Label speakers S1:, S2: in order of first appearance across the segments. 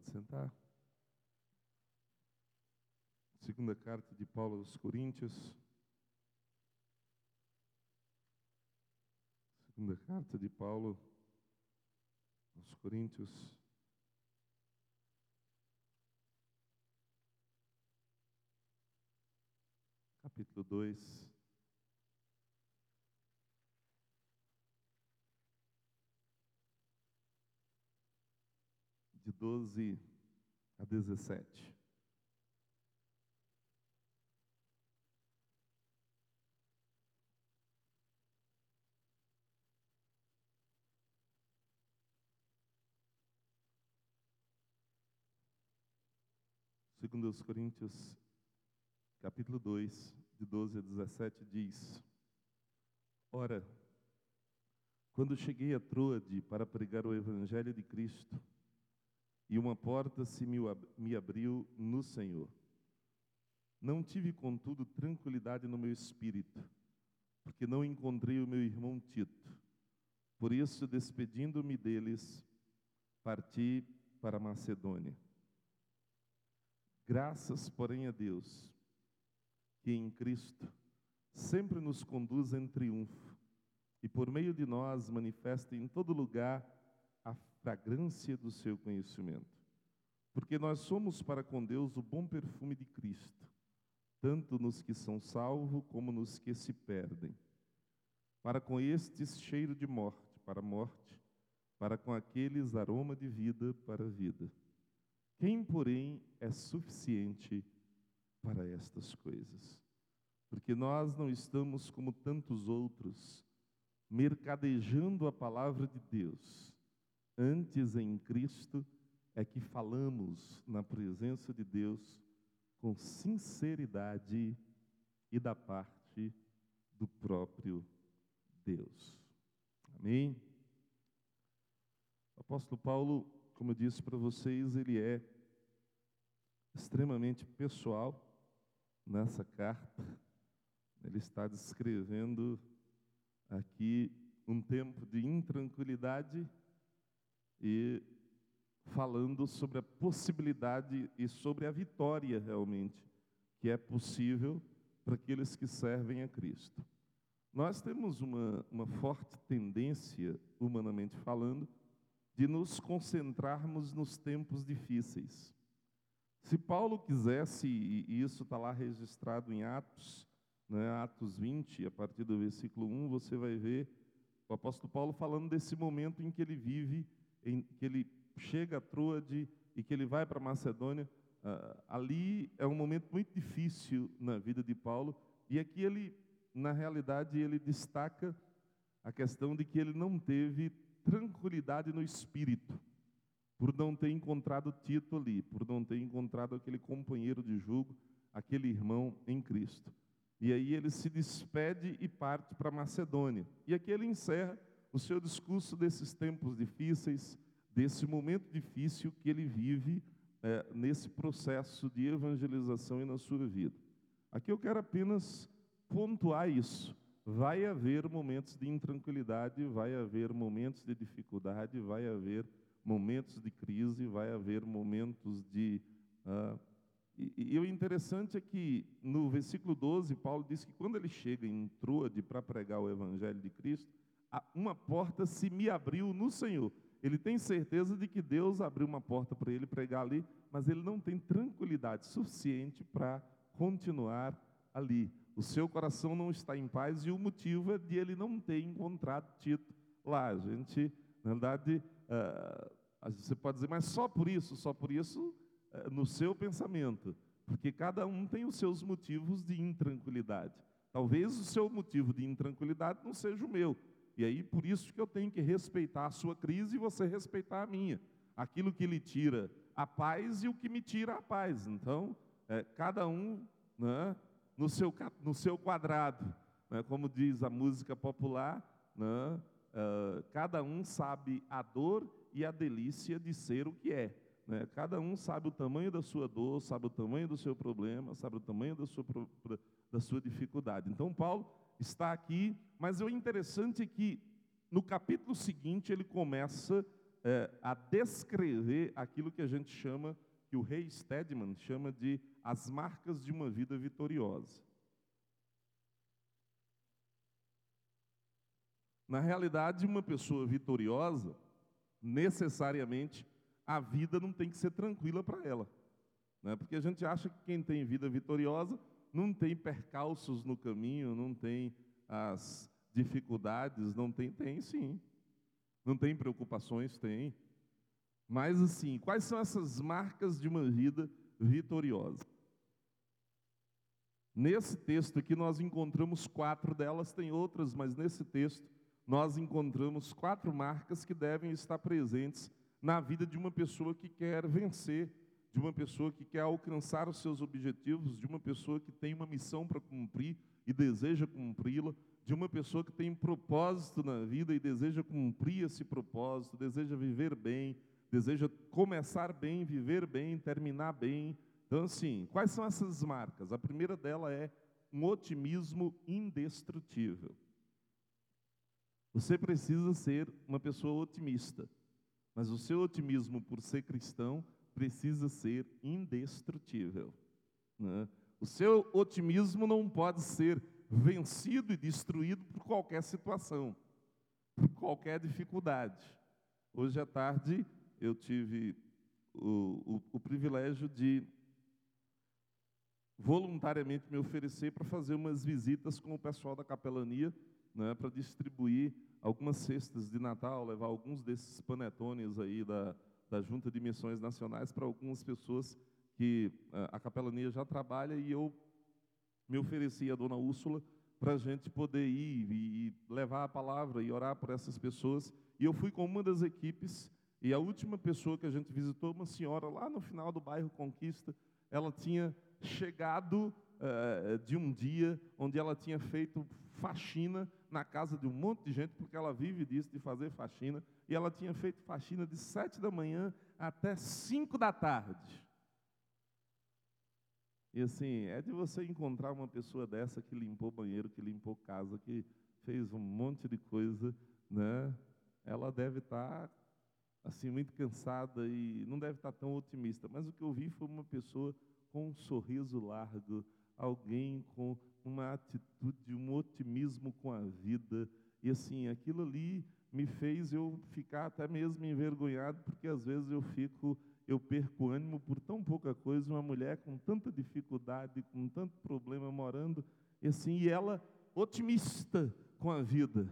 S1: Pode sentar. Segunda carta de Paulo aos Coríntios. Segunda carta de Paulo aos Coríntios. Capítulo 2. De 12 a 17. Segundo os Coríntios, capítulo 2, de 12 a 17, diz: Ora, quando cheguei a Troade para pregar o evangelho de Cristo, e uma porta se me abriu no Senhor. Não tive, contudo, tranquilidade no meu espírito, porque não encontrei o meu irmão Tito. Por isso, despedindo-me deles, parti para Macedônia. Graças, porém, a Deus, que em Cristo sempre nos conduz em triunfo e por meio de nós manifesta em todo lugar fragrância do seu conhecimento. Porque nós somos para com Deus o bom perfume de Cristo, tanto nos que são salvos como nos que se perdem. Para com estes cheiro de morte para a morte, para com aqueles aroma de vida para a vida. Quem, porém, é suficiente para estas coisas? Porque nós não estamos como tantos outros, mercadejando a palavra de Deus. Antes, em Cristo, é que falamos na presença de Deus com sinceridade e da parte do próprio Deus. Amém? O apóstolo Paulo como eu disse para vocês, ele é extremamente pessoal nessa carta. Ele está descrevendo aqui um tempo de intranquilidade e falando sobre a possibilidade e sobre a vitória realmente que é possível para aqueles que servem a Cristo. Nós temos uma, uma forte tendência, humanamente falando, de nos concentrarmos nos tempos difíceis. Se Paulo quisesse, e isso está lá registrado em Atos, né, Atos 20, a partir do versículo 1, você vai ver o apóstolo Paulo falando desse momento em que ele vive, em que ele chega a Troade e que ele vai para Macedônia. Uh, ali é um momento muito difícil na vida de Paulo, e aqui ele, na realidade, ele destaca a questão de que ele não teve tranquilidade no espírito, por não ter encontrado Tito ali, por não ter encontrado aquele companheiro de julgo, aquele irmão em Cristo. E aí ele se despede e parte para Macedônia. E aqui ele encerra o seu discurso desses tempos difíceis, desse momento difícil que ele vive é, nesse processo de evangelização e na sua vida. Aqui eu quero apenas pontuar isso. Vai haver momentos de intranquilidade, vai haver momentos de dificuldade, vai haver momentos de crise, vai haver momentos de. Uh, e, e, o interessante é que no versículo 12, Paulo diz que quando ele chega em Troade para pregar o evangelho de Cristo, uma porta se me abriu no Senhor. Ele tem certeza de que Deus abriu uma porta para ele pregar ali, mas ele não tem tranquilidade suficiente para continuar ali. O seu coração não está em paz e o motivo é de ele não ter encontrado Tito lá. A gente, na verdade, uh, você pode dizer, mas só por isso, só por isso, uh, no seu pensamento. Porque cada um tem os seus motivos de intranquilidade. Talvez o seu motivo de intranquilidade não seja o meu. E aí, por isso que eu tenho que respeitar a sua crise e você respeitar a minha. Aquilo que lhe tira a paz e o que me tira a paz. Então, é, cada um né, no seu, no seu quadrado. Né? Como diz a música popular, né? uh, cada um sabe a dor e a delícia de ser o que é. Né? Cada um sabe o tamanho da sua dor, sabe o tamanho do seu problema, sabe o tamanho da sua, da sua dificuldade. Então, Paulo está aqui, mas o interessante é que no capítulo seguinte ele começa é, a descrever aquilo que a gente chama, que o rei Stedman chama de as marcas de uma vida vitoriosa. Na realidade, uma pessoa vitoriosa, necessariamente, a vida não tem que ser tranquila para ela. Né? Porque a gente acha que quem tem vida vitoriosa não tem percalços no caminho, não tem as dificuldades, não tem, tem sim. Não tem preocupações, tem. Mas assim, quais são essas marcas de uma vida vitoriosa? Nesse texto aqui nós encontramos quatro delas, tem outras, mas nesse texto nós encontramos quatro marcas que devem estar presentes na vida de uma pessoa que quer vencer, de uma pessoa que quer alcançar os seus objetivos, de uma pessoa que tem uma missão para cumprir e deseja cumpri-la, de uma pessoa que tem um propósito na vida e deseja cumprir esse propósito, deseja viver bem, deseja começar bem, viver bem, terminar bem. Então, assim, quais são essas marcas? A primeira dela é um otimismo indestrutível. Você precisa ser uma pessoa otimista, mas o seu otimismo, por ser cristão, precisa ser indestrutível. Né? O seu otimismo não pode ser vencido e destruído por qualquer situação, por qualquer dificuldade. Hoje à tarde eu tive o, o, o privilégio de voluntariamente me oferecer para fazer umas visitas com o pessoal da capelania, né, para distribuir algumas cestas de Natal, levar alguns desses panetones aí da, da Junta de Missões Nacionais para algumas pessoas que a, a capelania já trabalha e eu me ofereci a dona Úrsula para a gente poder ir e levar a palavra e orar por essas pessoas. E eu fui com uma das equipes, e a última pessoa que a gente visitou, uma senhora lá no final do bairro Conquista, ela tinha chegado uh, de um dia onde ela tinha feito faxina na casa de um monte de gente, porque ela vive disso, de fazer faxina, e ela tinha feito faxina de sete da manhã até cinco da tarde. E assim, é de você encontrar uma pessoa dessa que limpou banheiro, que limpou casa, que fez um monte de coisa, né? Ela deve estar tá, assim muito cansada e não deve estar tá tão otimista. Mas o que eu vi foi uma pessoa com um sorriso largo, alguém com uma atitude, um otimismo com a vida. E assim, aquilo ali me fez eu ficar até mesmo envergonhado, porque às vezes eu fico eu perco ânimo por tão pouca coisa, uma mulher com tanta dificuldade, com tanto problema morando, e assim, e ela otimista com a vida,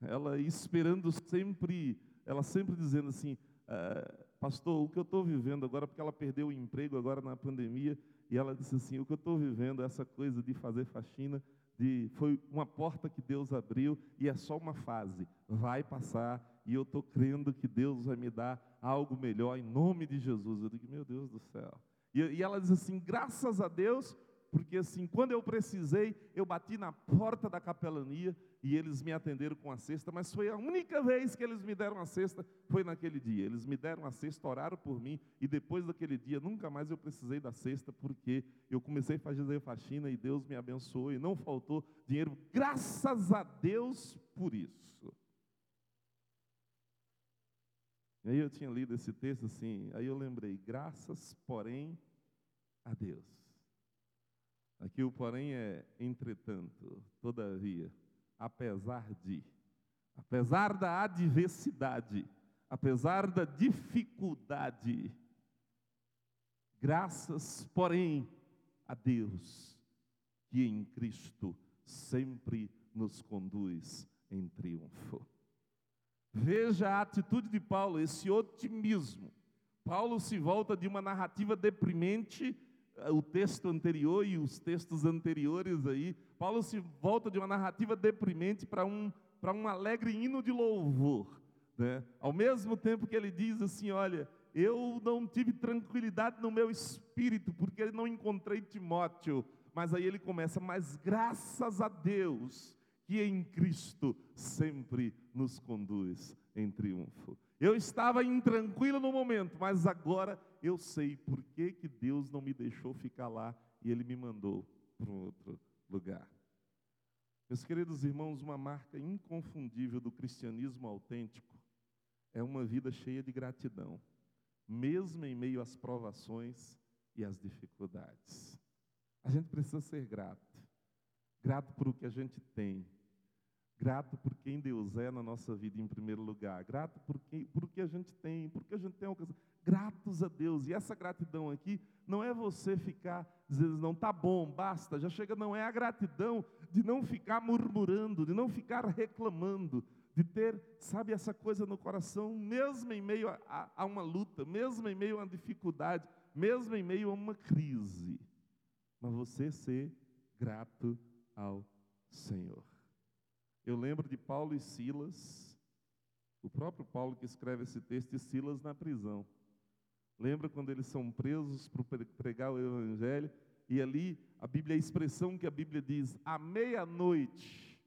S1: ela esperando sempre, ela sempre dizendo assim, ah, pastor, o que eu estou vivendo agora, porque ela perdeu o emprego agora na pandemia, e ela disse assim, o que eu estou vivendo, essa coisa de fazer faxina, de, foi uma porta que Deus abriu e é só uma fase, vai passar e eu estou crendo que Deus vai me dar algo melhor em nome de Jesus. Eu digo, meu Deus do céu. E, e ela diz assim: graças a Deus, porque assim, quando eu precisei, eu bati na porta da capelania e eles me atenderam com a cesta, mas foi a única vez que eles me deram a cesta, foi naquele dia. Eles me deram a cesta, oraram por mim, e depois daquele dia nunca mais eu precisei da cesta, porque eu comecei a fazer faxina e Deus me abençoou e não faltou dinheiro, graças a Deus por isso. E aí eu tinha lido esse texto assim, aí eu lembrei, graças, porém, a Deus. Aqui o porém é entretanto, todavia, apesar de, apesar da adversidade, apesar da dificuldade, graças, porém, a Deus, que em Cristo sempre nos conduz em triunfo. Veja a atitude de Paulo, esse otimismo. Paulo se volta de uma narrativa deprimente, o texto anterior e os textos anteriores aí. Paulo se volta de uma narrativa deprimente para um, para um alegre hino de louvor. Né? Ao mesmo tempo que ele diz assim: Olha, eu não tive tranquilidade no meu espírito, porque não encontrei Timóteo. Mas aí ele começa, mas graças a Deus que em Cristo sempre nos conduz em triunfo. Eu estava intranquilo no momento, mas agora eu sei por que, que Deus não me deixou ficar lá e Ele me mandou para um outro lugar. Meus queridos irmãos, uma marca inconfundível do cristianismo autêntico é uma vida cheia de gratidão, mesmo em meio às provações e às dificuldades. A gente precisa ser grato, grato por o que a gente tem, grato por quem Deus é na nossa vida em primeiro lugar, grato por, quem, por o que a gente tem, por que a gente tem alcançado, gratos a Deus. E essa gratidão aqui não é você ficar dizendo, não, tá bom, basta, já chega, não, é a gratidão de não ficar murmurando, de não ficar reclamando, de ter, sabe, essa coisa no coração, mesmo em meio a, a, a uma luta, mesmo em meio a uma dificuldade, mesmo em meio a uma crise, mas você ser grato ao Senhor. Eu lembro de Paulo e Silas, o próprio Paulo que escreve esse texto, e Silas na prisão. Lembra quando eles são presos para pregar o Evangelho? E ali a Bíblia, a expressão que a Bíblia diz, à meia-noite.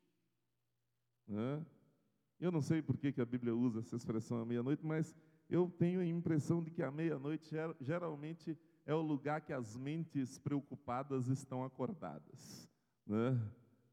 S1: Eu não sei por que, que a Bíblia usa essa expressão à meia-noite, mas eu tenho a impressão de que a meia-noite geralmente é o lugar que as mentes preocupadas estão acordadas. Né?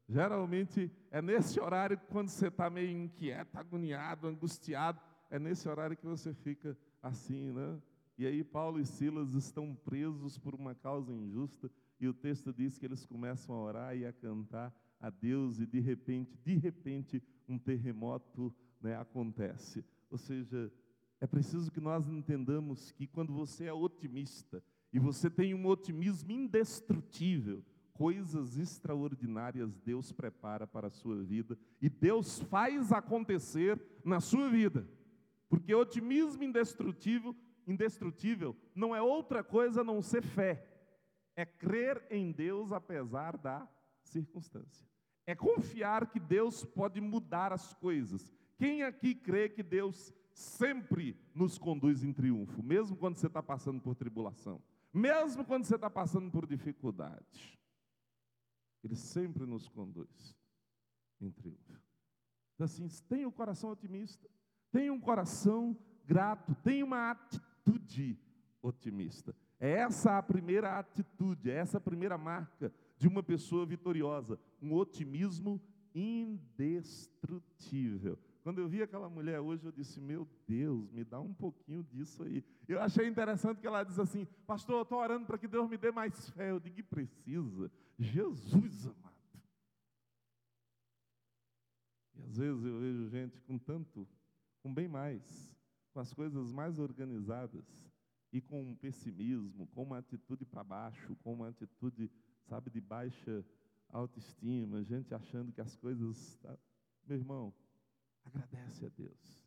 S1: Geralmente é nesse horário, quando você está meio inquieto, agoniado, angustiado, é nesse horário que você fica assim, né? E aí Paulo e Silas estão presos por uma causa injusta, e o texto diz que eles começam a orar e a cantar a Deus, e de repente, de repente, um terremoto né, acontece. Ou seja, é preciso que nós entendamos que quando você é otimista, e você tem um otimismo indestrutível, coisas extraordinárias Deus prepara para a sua vida e Deus faz acontecer na sua vida. Porque otimismo indestrutível, indestrutível não é outra coisa a não ser fé. É crer em Deus apesar da circunstância. É confiar que Deus pode mudar as coisas. Quem aqui crê que Deus sempre nos conduz em triunfo, mesmo quando você está passando por tribulação, mesmo quando você está passando por dificuldade? Ele sempre nos conduz em triunfo. Então, assim, tenha um coração otimista, tenha um coração grato, tenha uma atitude otimista. É essa a primeira atitude, é essa a primeira marca de uma pessoa vitoriosa, um otimismo indestrutível. Quando eu vi aquela mulher hoje, eu disse: Meu Deus, me dá um pouquinho disso aí. Eu achei interessante que ela diz assim: Pastor, eu estou orando para que Deus me dê mais fé. Eu digo: precisa. Jesus amado. E às vezes eu vejo gente com tanto, com bem mais, com as coisas mais organizadas, e com um pessimismo, com uma atitude para baixo, com uma atitude, sabe, de baixa autoestima, gente achando que as coisas. Tá... Meu irmão, Agradece a Deus.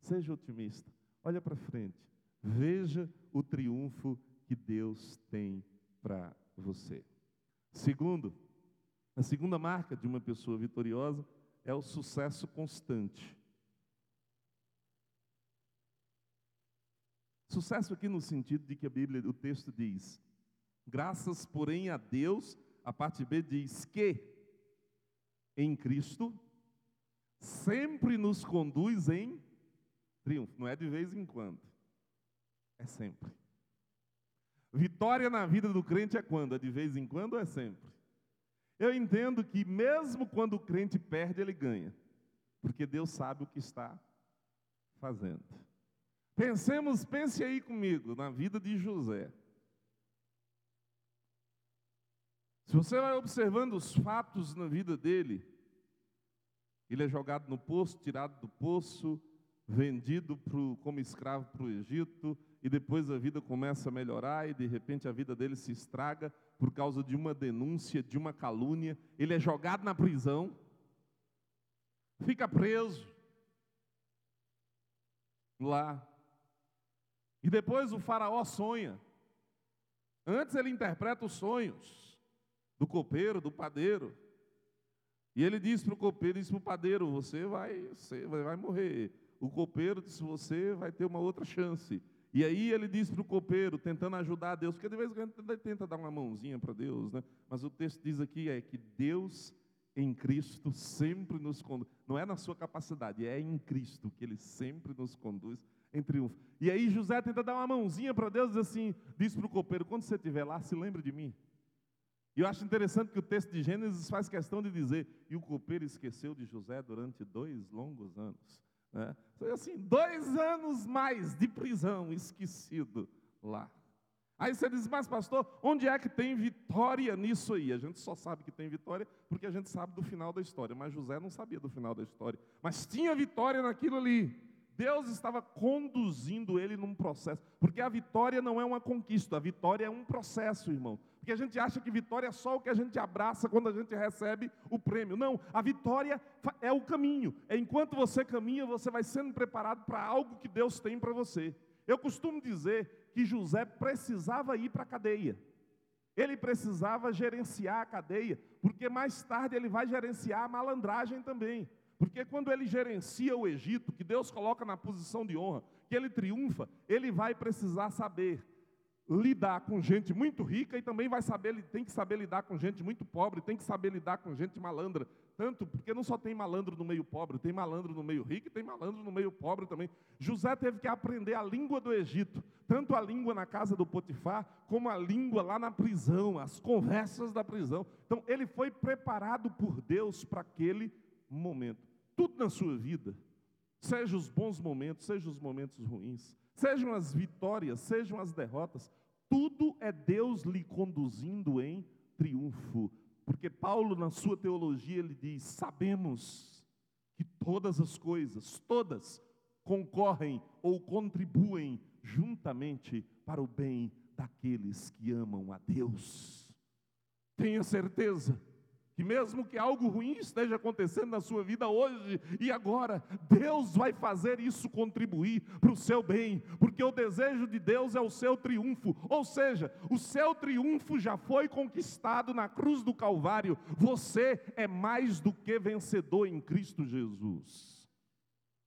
S1: Seja otimista. Olha para frente. Veja o triunfo que Deus tem para você. Segundo, a segunda marca de uma pessoa vitoriosa é o sucesso constante. Sucesso aqui no sentido de que a Bíblia, o texto diz: graças, porém, a Deus, a parte B diz que em Cristo sempre nos conduz em triunfo. Não é de vez em quando, é sempre. Vitória na vida do crente é quando? É de vez em quando ou é sempre? Eu entendo que mesmo quando o crente perde, ele ganha, porque Deus sabe o que está fazendo. Pensemos, pense aí comigo na vida de José. Se você vai observando os fatos na vida dele, ele é jogado no poço, tirado do poço, vendido pro, como escravo para o Egito, e depois a vida começa a melhorar, e de repente a vida dele se estraga por causa de uma denúncia, de uma calúnia. Ele é jogado na prisão, fica preso lá. E depois o faraó sonha. Antes ele interpreta os sonhos do copeiro, do padeiro. E ele disse para o copeiro, disse para o padeiro, você vai, você vai morrer. O copeiro disse, você vai ter uma outra chance. E aí ele disse para o copeiro, tentando ajudar Deus, porque de vez em quando ele tenta dar uma mãozinha para Deus, né? Mas o texto diz aqui é que Deus em Cristo sempre nos conduz. Não é na sua capacidade, é em Cristo que Ele sempre nos conduz em triunfo. E aí José tenta dar uma mãozinha para Deus, diz assim, diz para o copeiro, quando você estiver lá, se lembre de mim. E eu acho interessante que o texto de Gênesis faz questão de dizer: e o copeiro esqueceu de José durante dois longos anos. Né? Foi assim, dois anos mais de prisão, esquecido lá. Aí você diz, mas pastor, onde é que tem vitória nisso aí? A gente só sabe que tem vitória porque a gente sabe do final da história. Mas José não sabia do final da história. Mas tinha vitória naquilo ali. Deus estava conduzindo ele num processo. Porque a vitória não é uma conquista, a vitória é um processo, irmão. Porque a gente acha que vitória é só o que a gente abraça quando a gente recebe o prêmio. Não, a vitória é o caminho. É enquanto você caminha, você vai sendo preparado para algo que Deus tem para você. Eu costumo dizer que José precisava ir para a cadeia. Ele precisava gerenciar a cadeia, porque mais tarde ele vai gerenciar a malandragem também. Porque quando ele gerencia o Egito, que Deus coloca na posição de honra, que ele triunfa, ele vai precisar saber lidar com gente muito rica e também vai saber, tem que saber lidar com gente muito pobre, tem que saber lidar com gente malandra. Tanto porque não só tem malandro no meio pobre, tem malandro no meio rico e tem malandro no meio pobre também. José teve que aprender a língua do Egito, tanto a língua na casa do Potifar, como a língua lá na prisão, as conversas da prisão. Então, ele foi preparado por Deus para aquele momento. Tudo na sua vida, seja os bons momentos, seja os momentos ruins, sejam as vitórias, sejam as derrotas, tudo é Deus lhe conduzindo em triunfo. Porque Paulo, na sua teologia, ele diz: sabemos que todas as coisas, todas, concorrem ou contribuem juntamente para o bem daqueles que amam a Deus. Tenha certeza que mesmo que algo ruim esteja acontecendo na sua vida hoje e agora, Deus vai fazer isso contribuir para o seu bem, porque o desejo de Deus é o seu triunfo, ou seja, o seu triunfo já foi conquistado na cruz do Calvário, você é mais do que vencedor em Cristo Jesus.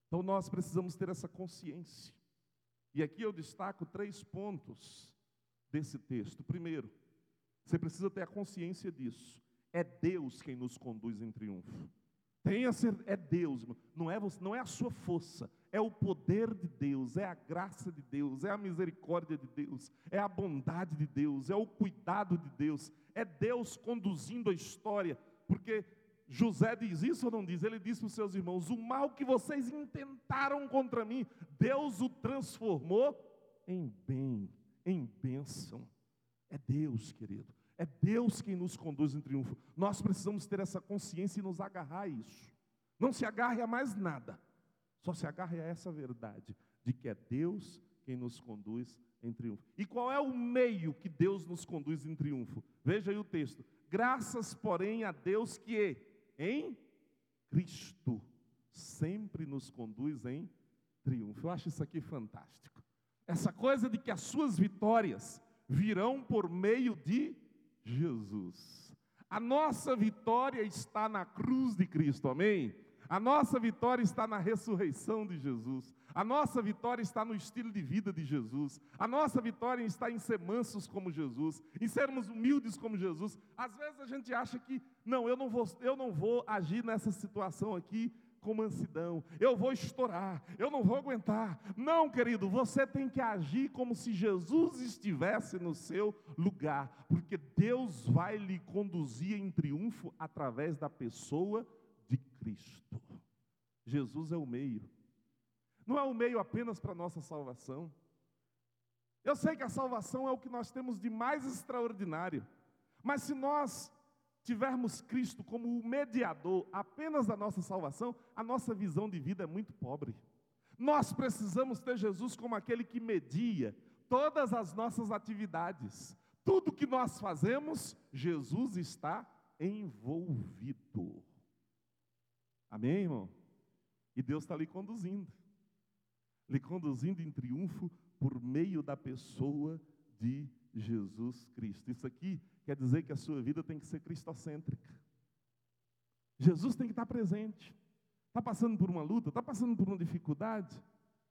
S1: Então nós precisamos ter essa consciência, e aqui eu destaco três pontos desse texto. Primeiro, você precisa ter a consciência disso é Deus quem nos conduz em triunfo. Tenha é Deus, não é você, não é a sua força, é o poder de Deus, é a graça de Deus, é a misericórdia de Deus, é a bondade de Deus, é o cuidado de Deus, é Deus conduzindo a história, porque José diz isso ou não diz? Ele diz para os seus irmãos: o mal que vocês intentaram contra mim, Deus o transformou em bem, em bênção. É Deus, querido. É Deus quem nos conduz em triunfo. Nós precisamos ter essa consciência e nos agarrar a isso. Não se agarre a mais nada. Só se agarre a essa verdade de que é Deus quem nos conduz em triunfo. E qual é o meio que Deus nos conduz em triunfo? Veja aí o texto. Graças, porém, a Deus que em Cristo sempre nos conduz em triunfo. Eu acho isso aqui fantástico. Essa coisa de que as suas vitórias virão por meio de Jesus. A nossa vitória está na cruz de Cristo, amém? A nossa vitória está na ressurreição de Jesus. A nossa vitória está no estilo de vida de Jesus. A nossa vitória está em ser mansos como Jesus, em sermos humildes como Jesus. Às vezes a gente acha que, não, eu não vou, eu não vou agir nessa situação aqui com mansidão, eu vou estourar, eu não vou aguentar. Não, querido, você tem que agir como se Jesus estivesse no seu lugar, porque Deus vai lhe conduzir em triunfo através da pessoa de Cristo. Jesus é o meio, não é o meio apenas para nossa salvação. Eu sei que a salvação é o que nós temos de mais extraordinário, mas se nós tivermos Cristo como o mediador apenas da nossa salvação, a nossa visão de vida é muito pobre. Nós precisamos ter Jesus como aquele que media todas as nossas atividades. Tudo que nós fazemos, Jesus está envolvido. Amém, irmão? E Deus está lhe conduzindo lhe conduzindo em triunfo por meio da pessoa de Jesus Cristo. Isso aqui quer dizer que a sua vida tem que ser cristocêntrica. Jesus tem que estar presente. Está passando por uma luta, está passando por uma dificuldade.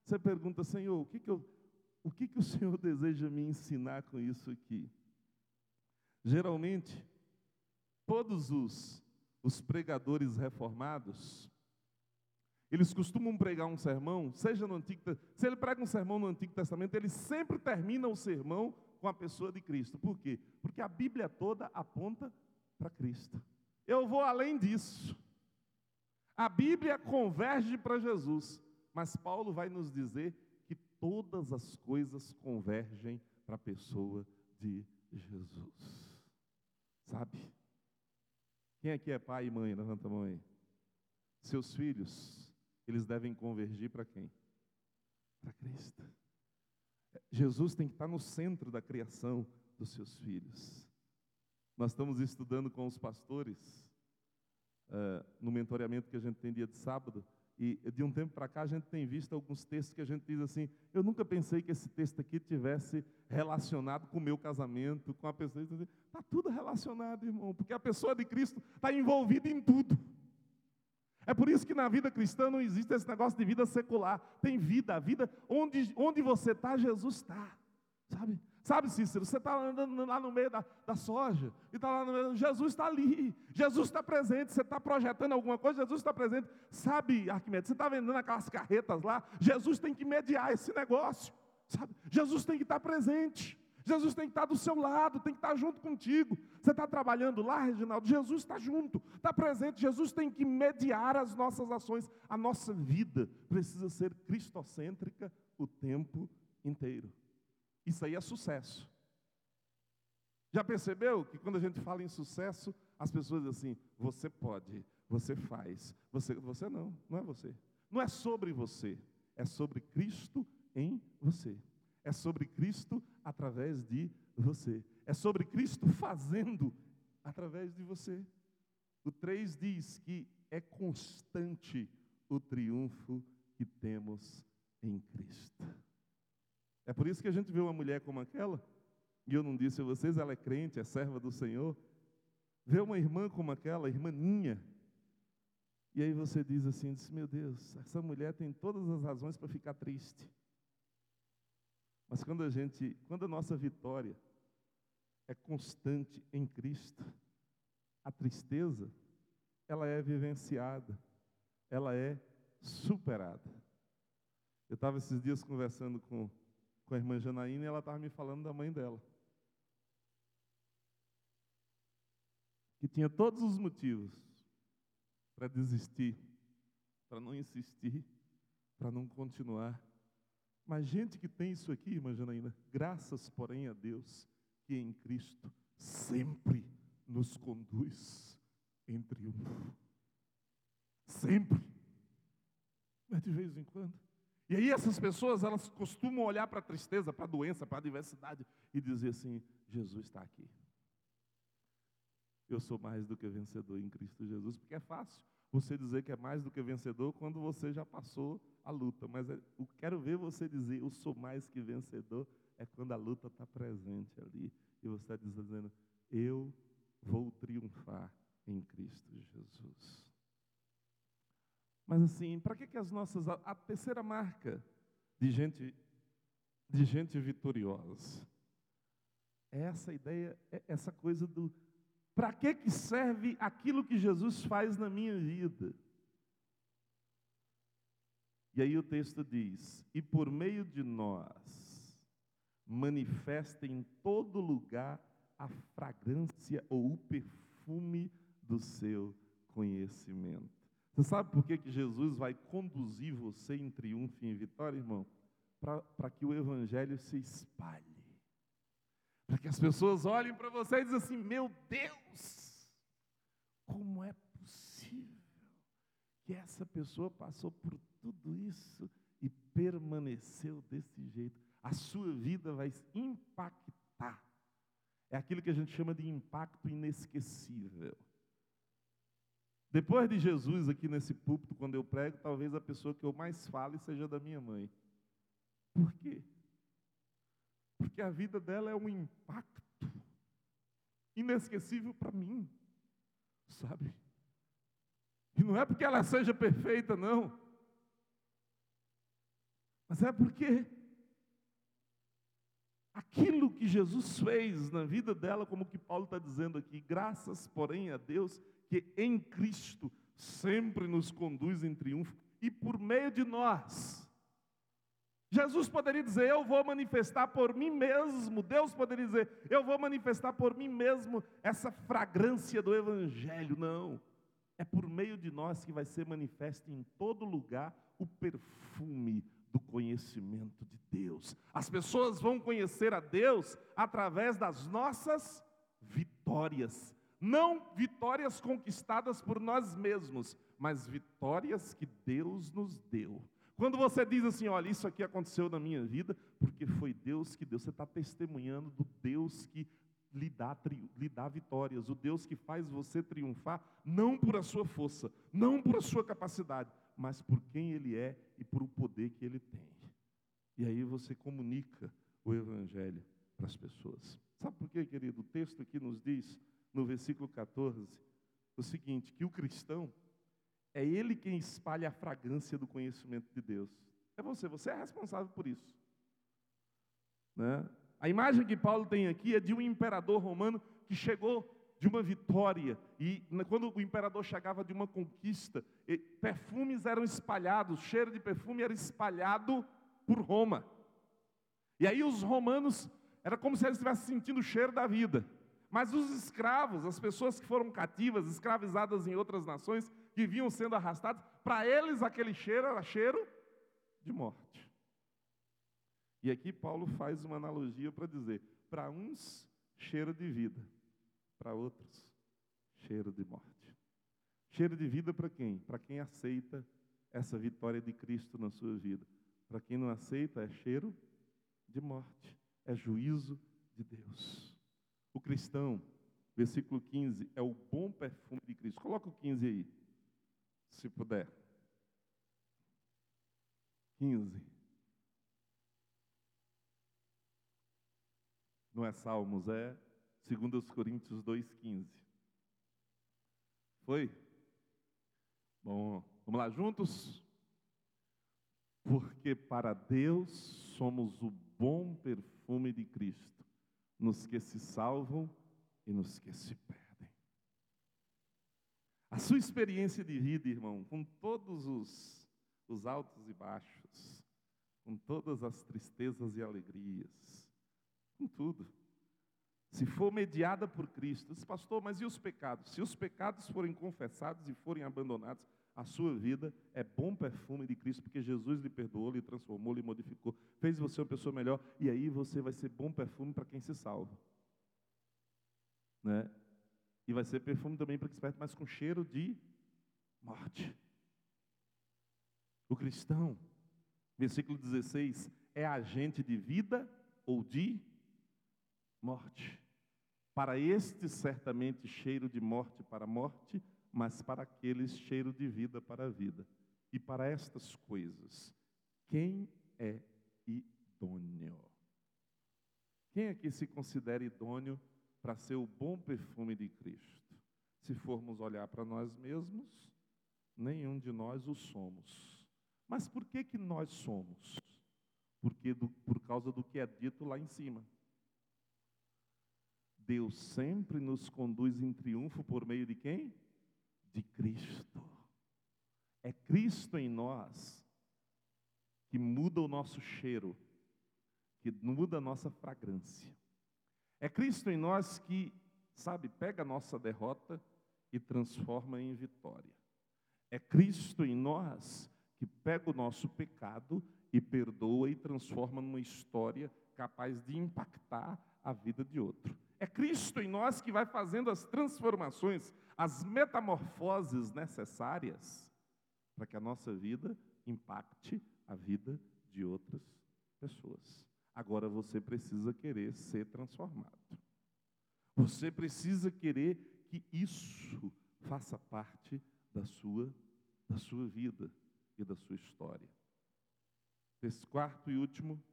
S1: Você pergunta, Senhor, o que, que, eu, o, que, que o Senhor deseja me ensinar com isso aqui? Geralmente, todos os, os pregadores reformados, eles costumam pregar um sermão, seja no Antigo se ele prega um sermão no Antigo Testamento, ele sempre termina o sermão com a pessoa de Cristo. Por quê? Porque a Bíblia toda aponta para Cristo. Eu vou além disso. A Bíblia converge para Jesus. mas Paulo vai nos dizer que todas as coisas convergem para a pessoa de Jesus. Sabe? Quem aqui é pai e mãe? Levanta a mão aí. Seus filhos, eles devem convergir para quem? Para Cristo. Jesus tem que estar no centro da criação dos seus filhos. Nós estamos estudando com os pastores, uh, no mentoreamento que a gente tem dia de sábado, e de um tempo para cá a gente tem visto alguns textos que a gente diz assim: eu nunca pensei que esse texto aqui tivesse relacionado com o meu casamento, com a pessoa. Está tudo relacionado, irmão, porque a pessoa de Cristo está envolvida em tudo. É por isso que na vida cristã não existe esse negócio de vida secular. Tem vida, a vida, onde, onde você está, Jesus está. Sabe? Sabe, Cícero, você está andando lá no meio da, da soja, e está lá no meio, Jesus está ali, Jesus está presente, você está projetando alguma coisa, Jesus está presente. Sabe, Arquimedes, você está vendendo aquelas carretas lá, Jesus tem que mediar esse negócio, sabe? Jesus tem que estar presente, Jesus tem que estar do seu lado, tem que estar junto contigo. Você está trabalhando lá, Reginaldo, Jesus está junto, está presente, Jesus tem que mediar as nossas ações. A nossa vida precisa ser cristocêntrica o tempo inteiro. Isso aí é sucesso. Já percebeu que quando a gente fala em sucesso, as pessoas dizem assim: você pode, você faz, você, você não, não é você. Não é sobre você, é sobre Cristo em você. É sobre Cristo através de você. É sobre Cristo fazendo através de você. O 3 diz que é constante o triunfo que temos em Cristo. É por isso que a gente vê uma mulher como aquela, e eu não disse a vocês, ela é crente, é serva do Senhor. Vê uma irmã como aquela, irmãninha. E aí você diz assim, diz, meu Deus, essa mulher tem todas as razões para ficar triste. Mas quando a gente, quando a nossa vitória é constante em Cristo, a tristeza, ela é vivenciada, ela é superada. Eu estava esses dias conversando com com a irmã Janaína e ela estava me falando da mãe dela. Que tinha todos os motivos para desistir, para não insistir, para não continuar. Mas gente que tem isso aqui, irmã Janaína, graças, porém, a Deus, que em Cristo sempre nos conduz em triunfo. Sempre. Mas de vez em quando. E aí essas pessoas, elas costumam olhar para a tristeza, para a doença, para a adversidade e dizer assim: Jesus está aqui. Eu sou mais do que vencedor em Cristo Jesus, porque é fácil você dizer que é mais do que vencedor quando você já passou a luta. Mas é, eu quero ver você dizer, eu sou mais que vencedor, é quando a luta está presente ali. E você está dizendo, eu vou triunfar em Cristo Jesus. Mas assim, para que, que as nossas. A, terceira marca de gente, de gente vitoriosa é essa ideia, é essa coisa do. Para que, que serve aquilo que Jesus faz na minha vida? E aí o texto diz: E por meio de nós, manifesta em todo lugar a fragrância ou o perfume do seu conhecimento. Você sabe por que, que Jesus vai conduzir você em triunfo e em vitória, irmão? Para que o Evangelho se espalhe. Para que as pessoas olhem para você e dizem assim: Meu Deus, como é possível que essa pessoa passou por tudo isso e permaneceu desse jeito? A sua vida vai impactar. É aquilo que a gente chama de impacto inesquecível. Depois de Jesus aqui nesse púlpito, quando eu prego, talvez a pessoa que eu mais fale seja da minha mãe. Por quê? Porque a vida dela é um impacto inesquecível para mim, sabe? E não é porque ela seja perfeita, não. Mas é porque aquilo que Jesus fez na vida dela, como que Paulo está dizendo aqui, graças, porém, a Deus, que em Cristo sempre nos conduz em triunfo e por meio de nós. Jesus poderia dizer: Eu vou manifestar por mim mesmo. Deus poderia dizer: Eu vou manifestar por mim mesmo essa fragrância do Evangelho. Não. É por meio de nós que vai ser manifesto em todo lugar o perfume do conhecimento de Deus. As pessoas vão conhecer a Deus através das nossas vitórias. Não vitórias conquistadas por nós mesmos, mas vitórias que Deus nos deu. Quando você diz assim, olha, isso aqui aconteceu na minha vida, porque foi Deus que deu, você está testemunhando do Deus que lhe dá, lhe dá vitórias, o Deus que faz você triunfar, não por a sua força, não por a sua capacidade, mas por quem Ele é e por o poder que Ele tem. E aí você comunica o Evangelho para as pessoas. Sabe por quê, querido? O texto aqui nos diz, no versículo 14, o seguinte: que o cristão é ele quem espalha a fragrância do conhecimento de Deus. É você, você é responsável por isso. Né? A imagem que Paulo tem aqui é de um imperador romano que chegou de uma vitória. E quando o imperador chegava de uma conquista, perfumes eram espalhados, cheiro de perfume era espalhado por Roma. E aí os romanos, era como se eles estivessem sentindo o cheiro da vida. Mas os escravos, as pessoas que foram cativas, escravizadas em outras nações, que vinham sendo arrastados, para eles aquele cheiro era cheiro de morte. E aqui Paulo faz uma analogia para dizer: para uns, cheiro de vida, para outros, cheiro de morte. Cheiro de vida para quem? Para quem aceita essa vitória de Cristo na sua vida. Para quem não aceita, é cheiro de morte, é juízo de Deus. O cristão, versículo 15, é o bom perfume de Cristo. Coloca o 15 aí, se puder. 15. Não é Salmos, é 2 Coríntios 2,15. Foi? Bom, vamos lá juntos? Porque para Deus somos o bom perfume de Cristo, nos que se salvam e nos que se perdem. A sua experiência de vida, irmão, com todos os, os altos e baixos, com todas as tristezas e alegrias, com tudo se for mediada por Cristo, diz, pastor, mas e os pecados? Se os pecados forem confessados e forem abandonados, a sua vida é bom perfume de Cristo, porque Jesus lhe perdoou, lhe transformou, lhe modificou, fez você uma pessoa melhor, e aí você vai ser bom perfume para quem se salva. Né? E vai ser perfume também para se perde, mas com cheiro de morte. O cristão, versículo 16, é agente de vida ou de morte. Para este, certamente, cheiro de morte para a morte, mas para aqueles, cheiro de vida para a vida. E para estas coisas, quem é idôneo? Quem aqui se considera idôneo para ser o bom perfume de Cristo? Se formos olhar para nós mesmos, nenhum de nós o somos. Mas por que que nós somos? Porque do, por causa do que é dito lá em cima. Deus sempre nos conduz em triunfo por meio de quem? De Cristo. É Cristo em nós que muda o nosso cheiro, que muda a nossa fragrância. É Cristo em nós que, sabe, pega a nossa derrota e transforma em vitória. É Cristo em nós que pega o nosso pecado e perdoa e transforma numa história capaz de impactar a vida de outro. É Cristo em nós que vai fazendo as transformações, as metamorfoses necessárias para que a nossa vida impacte a vida de outras. Agora você precisa querer ser transformado. Você precisa querer que isso faça parte da sua da sua vida e da sua história. Esse quarto e último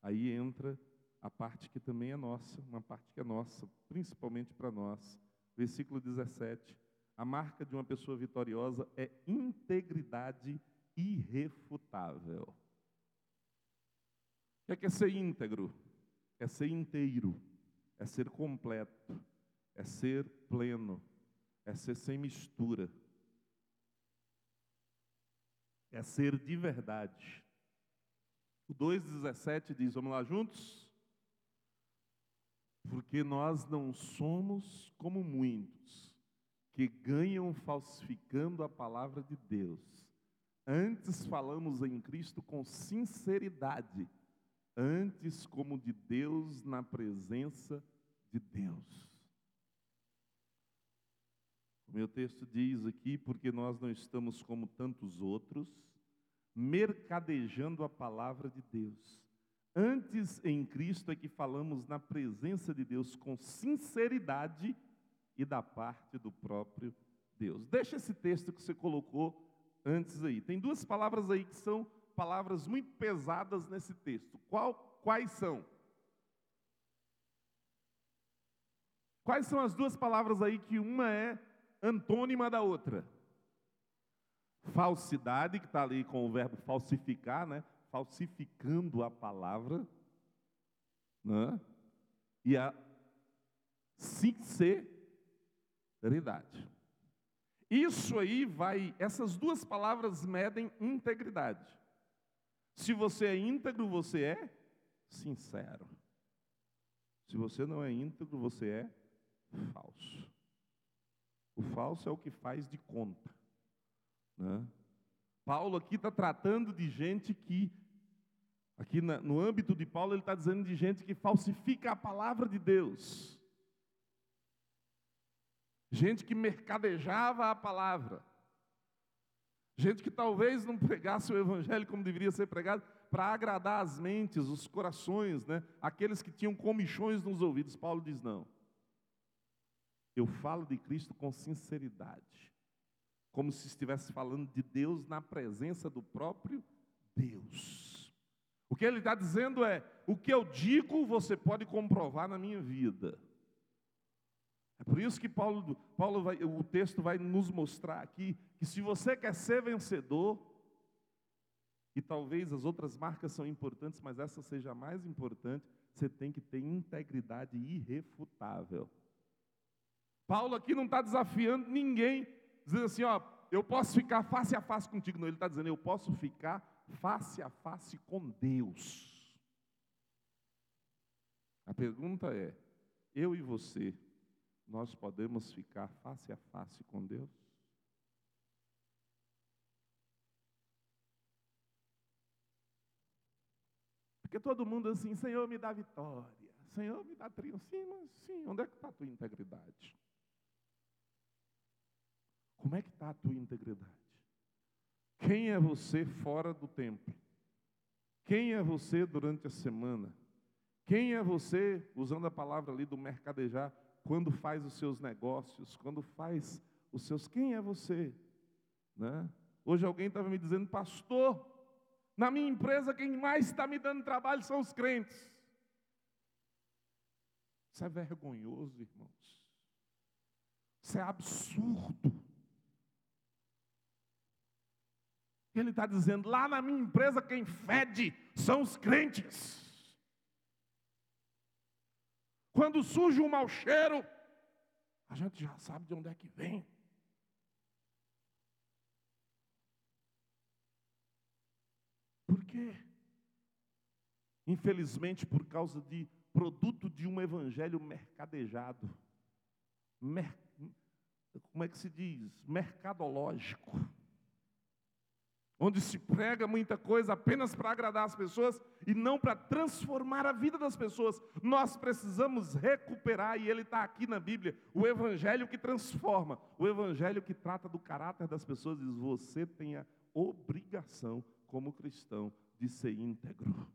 S1: aí entra a parte que também é nossa, uma parte que é nossa, principalmente para nós. Versículo 17. A marca de uma pessoa vitoriosa é integridade irrefutável. O que é, é ser íntegro? É ser inteiro, é ser completo, é ser pleno, é ser sem mistura, é ser de verdade. O 2,17 diz: vamos lá juntos? Porque nós não somos como muitos que ganham falsificando a palavra de Deus. Antes falamos em Cristo com sinceridade, antes como de Deus na presença de Deus. O meu texto diz aqui, porque nós não estamos como tantos outros, mercadejando a palavra de Deus. Antes em Cristo é que falamos na presença de Deus com sinceridade e da parte do próprio Deus. Deixa esse texto que você colocou antes aí. Tem duas palavras aí que são palavras muito pesadas nesse texto. Qual, quais são? Quais são as duas palavras aí que uma é antônima da outra? Falsidade, que está ali com o verbo falsificar, né? Falsificando a palavra, né? E a sinceridade. Isso aí vai, essas duas palavras medem integridade. Se você é íntegro, você é sincero. Se você não é íntegro, você é falso. O falso é o que faz de conta. Né? Paulo aqui está tratando de gente que, aqui na, no âmbito de Paulo, ele está dizendo de gente que falsifica a palavra de Deus gente que mercadejava a palavra, gente que talvez não pregasse o evangelho como deveria ser pregado, para agradar as mentes, os corações, né? aqueles que tinham comichões nos ouvidos. Paulo diz: não, eu falo de Cristo com sinceridade, como se estivesse falando de Deus na presença do próprio Deus. O que ele está dizendo é: o que eu digo você pode comprovar na minha vida. É por isso que Paulo, Paulo vai, o texto vai nos mostrar aqui que se você quer ser vencedor, e talvez as outras marcas são importantes, mas essa seja a mais importante, você tem que ter integridade irrefutável. Paulo aqui não está desafiando ninguém, dizendo assim, ó, eu posso ficar face a face contigo. Não, ele está dizendo, eu posso ficar face a face com Deus. A pergunta é: eu e você nós podemos ficar face a face com Deus? Porque todo mundo assim, Senhor, me dá vitória, Senhor, me dá triunfo. Sim, mas sim, onde é que está a tua integridade? Como é que está a tua integridade? Quem é você fora do templo? Quem é você durante a semana? Quem é você, usando a palavra ali do mercadejar, quando faz os seus negócios, quando faz os seus. Quem é você? Né? Hoje alguém estava me dizendo, pastor, na minha empresa quem mais está me dando trabalho são os crentes. Isso é vergonhoso, irmãos. Isso é absurdo. Ele está dizendo: lá na minha empresa quem fede são os crentes. Quando surge um mau cheiro, a gente já sabe de onde é que vem. Por quê? Infelizmente, por causa de produto de um evangelho mercadejado. Mer... Como é que se diz? Mercadológico onde se prega muita coisa apenas para agradar as pessoas e não para transformar a vida das pessoas. Nós precisamos recuperar, e ele está aqui na Bíblia, o Evangelho que transforma, o Evangelho que trata do caráter das pessoas. Diz: você tem a obrigação, como cristão, de ser íntegro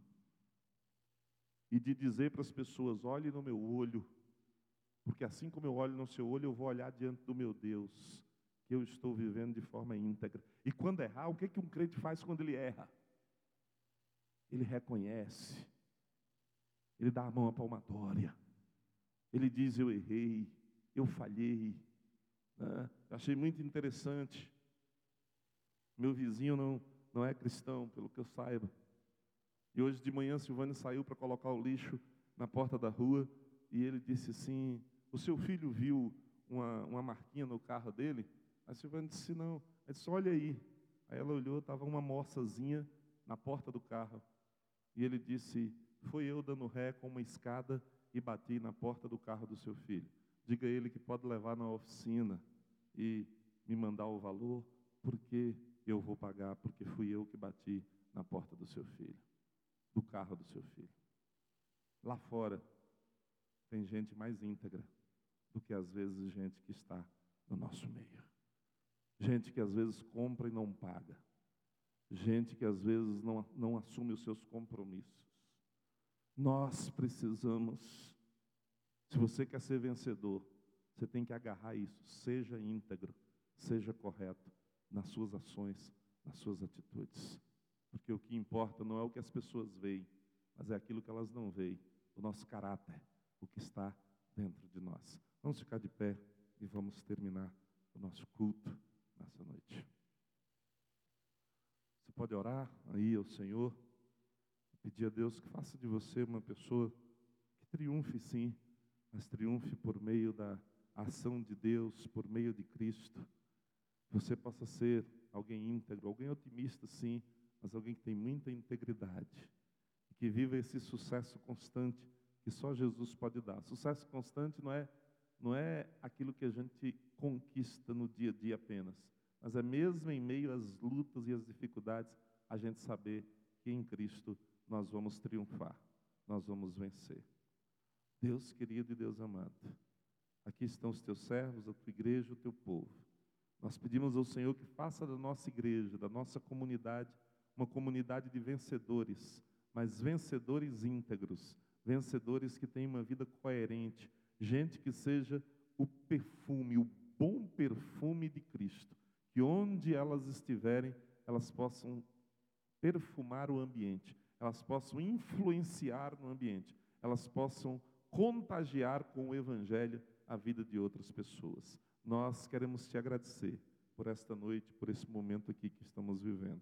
S1: e de dizer para as pessoas: olhe no meu olho, porque assim como eu olho no seu olho, eu vou olhar diante do meu Deus que eu estou vivendo de forma íntegra. E quando errar, o que, que um crente faz quando ele erra? Ele reconhece, ele dá a mão à palmatória, ele diz: Eu errei, eu falhei. Né? Achei muito interessante. Meu vizinho não, não é cristão, pelo que eu saiba. E hoje de manhã, Silvânia saiu para colocar o lixo na porta da rua e ele disse assim: O seu filho viu uma, uma marquinha no carro dele? A Silvana disse, não. Ele disse, olha aí. Aí ela olhou, estava uma moçazinha na porta do carro. E ele disse, foi eu dando ré com uma escada e bati na porta do carro do seu filho. Diga a ele que pode levar na oficina e me mandar o valor, porque eu vou pagar porque fui eu que bati na porta do seu filho, do carro do seu filho. Lá fora tem gente mais íntegra do que às vezes gente que está no nosso meio. Gente que às vezes compra e não paga. Gente que às vezes não, não assume os seus compromissos. Nós precisamos, se você quer ser vencedor, você tem que agarrar isso. Seja íntegro, seja correto nas suas ações, nas suas atitudes. Porque o que importa não é o que as pessoas veem, mas é aquilo que elas não veem, o nosso caráter, o que está dentro de nós. Vamos ficar de pé e vamos terminar o nosso culto nessa noite. Você pode orar aí ao Senhor, pedir a Deus que faça de você uma pessoa que triunfe sim, mas triunfe por meio da ação de Deus, por meio de Cristo. Você possa ser alguém íntegro, alguém otimista sim, mas alguém que tem muita integridade. E que viva esse sucesso constante que só Jesus pode dar. Sucesso constante não é não é aquilo que a gente conquista no dia a dia apenas, mas é mesmo em meio às lutas e às dificuldades, a gente saber que em Cristo nós vamos triunfar, nós vamos vencer. Deus querido e Deus amado, aqui estão os teus servos, a tua igreja, o teu povo. Nós pedimos ao Senhor que faça da nossa igreja, da nossa comunidade, uma comunidade de vencedores, mas vencedores íntegros, vencedores que têm uma vida coerente, gente que seja o perfume, o bom perfume de Cristo, que onde elas estiverem, elas possam perfumar o ambiente, elas possam influenciar no ambiente, elas possam contagiar com o Evangelho a vida de outras pessoas. Nós queremos te agradecer por esta noite, por esse momento aqui que estamos vivendo.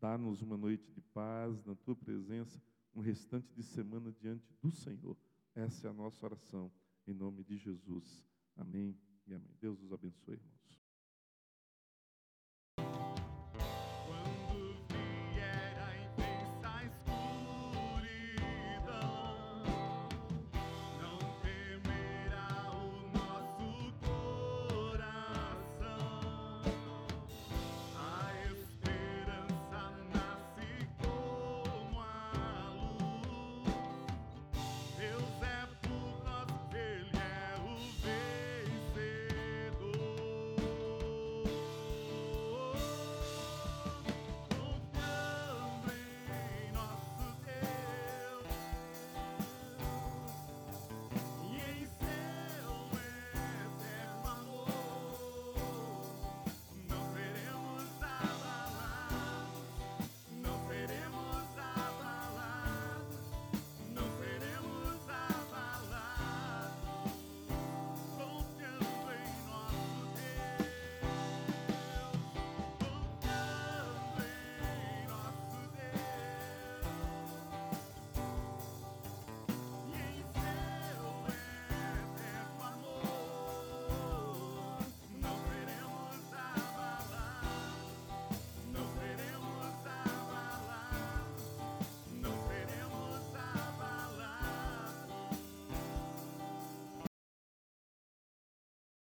S1: Dá-nos uma noite de paz na tua presença, um restante de semana diante do Senhor. Essa é a nossa oração, em nome de Jesus. Amém e amém. Deus os abençoe, irmãos.